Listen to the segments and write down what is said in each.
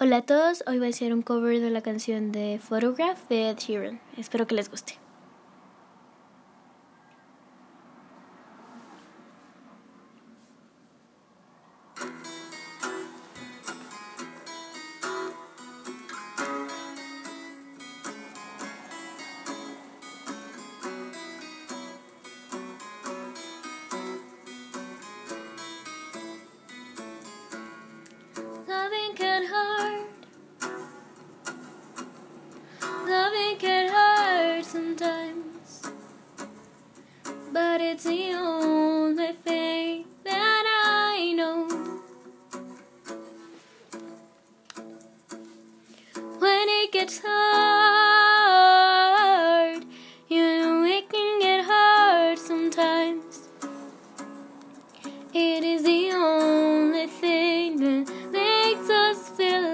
Hola a todos, hoy voy a hacer un cover de la canción de Photograph de Ed Sheeran. Espero que les guste. It's the only thing that I know. When it gets hard, you know it can get hard sometimes. It is the only thing that makes us feel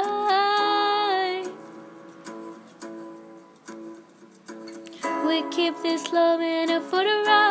alive. We keep this love in a photograph.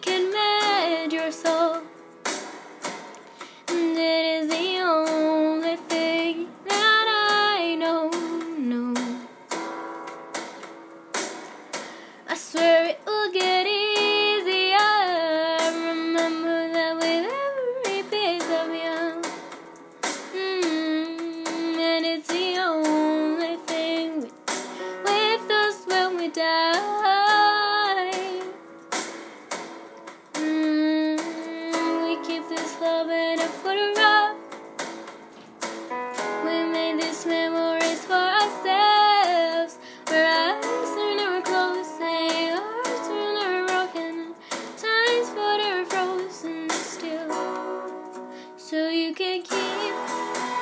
Can mend your soul. And it is the only thing that I know. No. I swear it will get easier. Remember that with every piece of you. Mm, and it's the only thing with, with us when we die.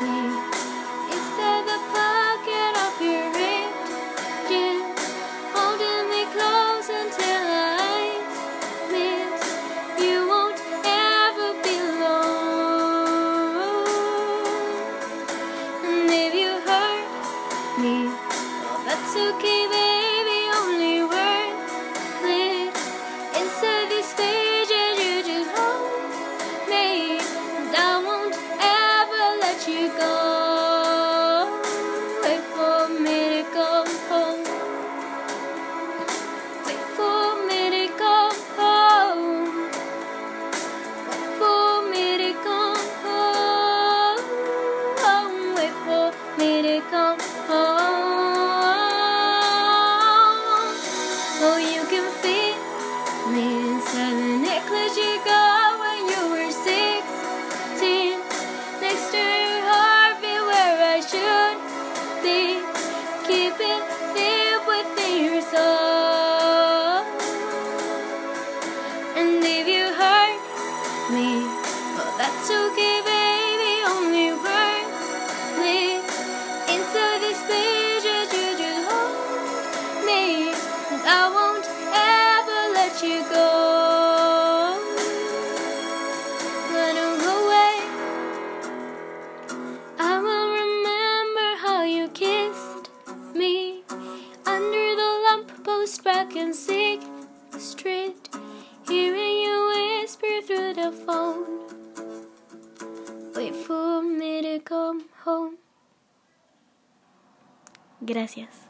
Me Oh, you back in Sixth Street, hearing you whisper through the phone. Wait for me to come home. Gracias.